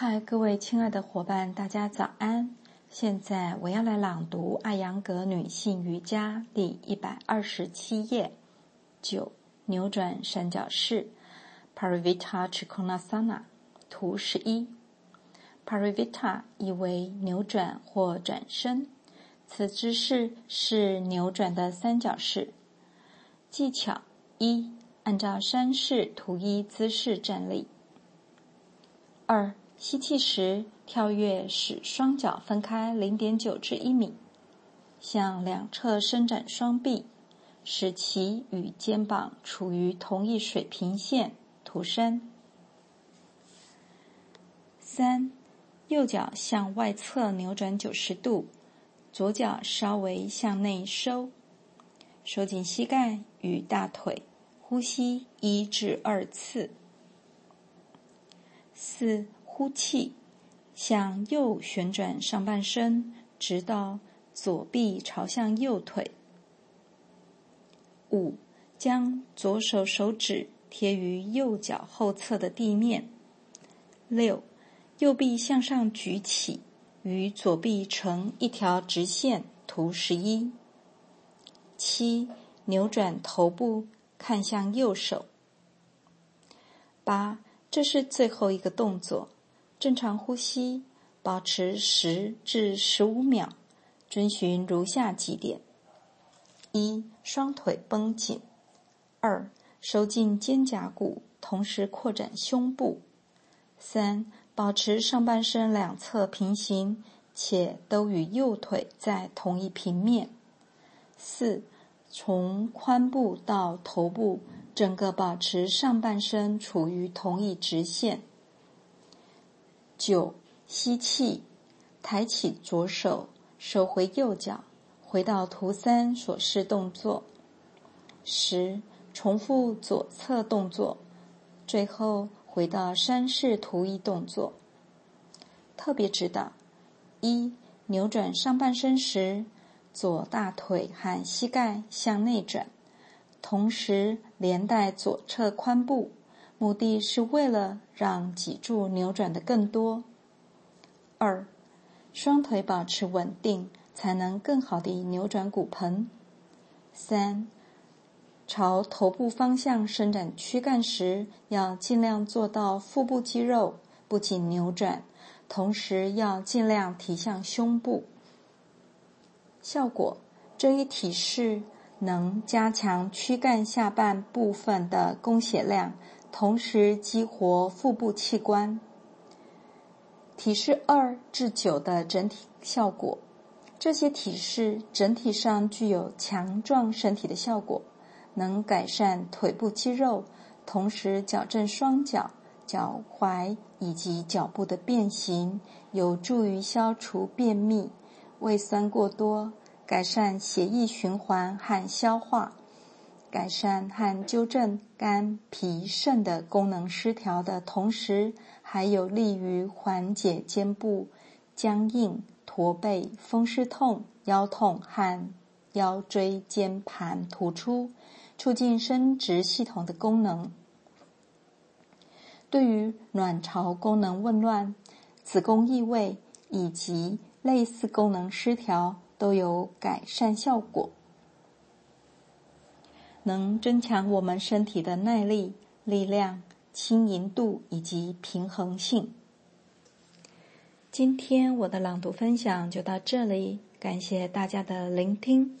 嗨，各位亲爱的伙伴，大家早安！现在我要来朗读《艾扬格女性瑜伽》第一百二十七页，九扭转三角式，Parivita Chikonasana） 图十一。Parivita 意为扭转或转身，此姿势是扭转的三角式。技巧一：按照山式图一姿势站立。二。吸气时，跳跃使双脚分开零点九至一米，向两侧伸展双臂，使其与肩膀处于同一水平线。图三。三，右脚向外侧扭转九十度，左脚稍微向内收，收紧膝盖与大腿，呼吸一至二次。四。呼气，向右旋转上半身，直到左臂朝向右腿。五，将左手手指贴于右脚后侧的地面。六，右臂向上举起，与左臂成一条直线。图十一。七，扭转头部，看向右手。八，这是最后一个动作。正常呼吸，保持十至十五秒，遵循如下几点：一、双腿绷紧；二、收紧肩胛骨，同时扩展胸部；三、保持上半身两侧平行，且都与右腿在同一平面；四、从髋部到头部，整个保持上半身处于同一直线。九，吸气，抬起左手，收回右脚，回到图三所示动作。十，重复左侧动作，最后回到山式图一动作。特别指导：一，扭转上半身时，左大腿和膝盖向内转，同时连带左侧髋部。目的是为了让脊柱扭转的更多。二，双腿保持稳定，才能更好地扭转骨盆。三，朝头部方向伸展躯干时，要尽量做到腹部肌肉不仅扭转，同时要尽量提向胸部。效果：这一体式能加强躯干下半部分的供血量。同时激活腹部器官。体式二至九的整体效果，这些体式整体上具有强壮身体的效果，能改善腿部肌肉，同时矫正双脚、脚踝以及脚部的变形，有助于消除便秘、胃酸过多，改善血液循环和消化。改善和纠正肝、脾、肾的功能失调的同时，还有利于缓解肩部僵硬、驼背、风湿痛、腰痛和腰椎间盘突出，促进生殖系统的功能。对于卵巢功能紊乱、子宫异位以及类似功能失调都有改善效果。能增强我们身体的耐力、力量、轻盈度以及平衡性。今天我的朗读分享就到这里，感谢大家的聆听。